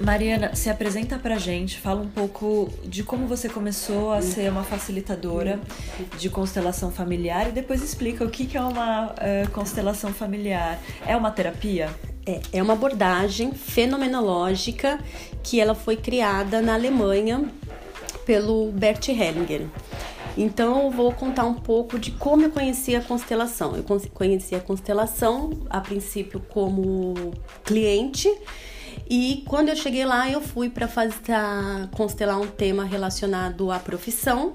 Mariana, se apresenta pra gente, fala um pouco de como você começou a ser uma facilitadora de constelação familiar e depois explica o que é uma uh, constelação familiar. É uma terapia? É, é uma abordagem fenomenológica que ela foi criada na Alemanha pelo Bert Hellinger. Então eu vou contar um pouco de como eu conheci a constelação. Eu conheci a constelação a princípio como cliente e quando eu cheguei lá, eu fui para constelar um tema relacionado à profissão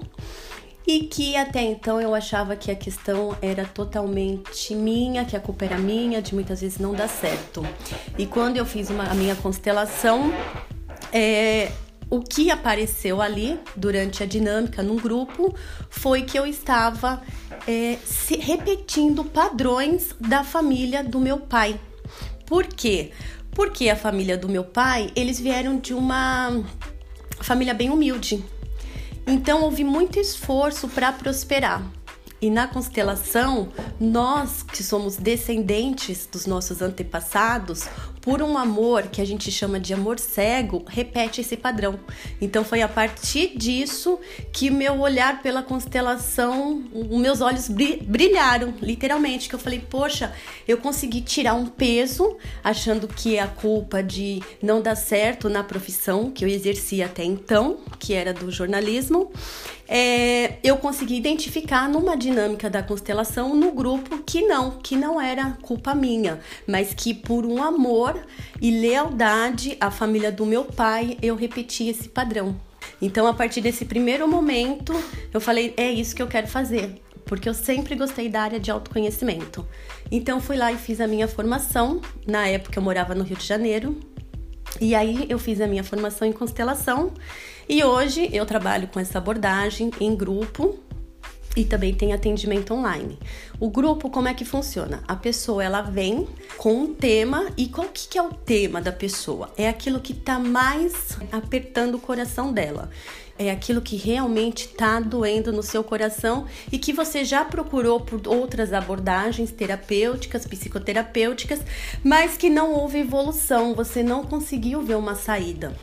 e que até então eu achava que a questão era totalmente minha, que a culpa era minha, de muitas vezes não dar certo. E quando eu fiz uma, a minha constelação, é, o que apareceu ali durante a dinâmica num grupo foi que eu estava é, repetindo padrões da família do meu pai. Por quê? Porque a família do meu pai, eles vieram de uma família bem humilde. Então houve muito esforço para prosperar. E na constelação, nós que somos descendentes dos nossos antepassados, por um amor que a gente chama de amor cego, repete esse padrão. Então foi a partir disso que meu olhar pela constelação, os meus olhos brilharam, literalmente, que eu falei, poxa, eu consegui tirar um peso, achando que é a culpa de não dar certo na profissão que eu exercia até então, que era do jornalismo é, eu consegui identificar numa dinâmica da constelação no grupo que não, que não era culpa minha, mas que por um amor e lealdade à família do meu pai eu repeti esse padrão. Então, a partir desse primeiro momento, eu falei: é isso que eu quero fazer, porque eu sempre gostei da área de autoconhecimento. Então, fui lá e fiz a minha formação. Na época, eu morava no Rio de Janeiro, e aí eu fiz a minha formação em constelação e hoje eu trabalho com essa abordagem em grupo e também tem atendimento online. O grupo como é que funciona? A pessoa ela vem com um tema e qual que, é o tema da pessoa? É aquilo que está mais apertando o coração dela. É aquilo que realmente está doendo no seu coração e que você já procurou por outras abordagens terapêuticas, psicoterapêuticas, mas que não houve evolução, você não conseguiu ver uma saída.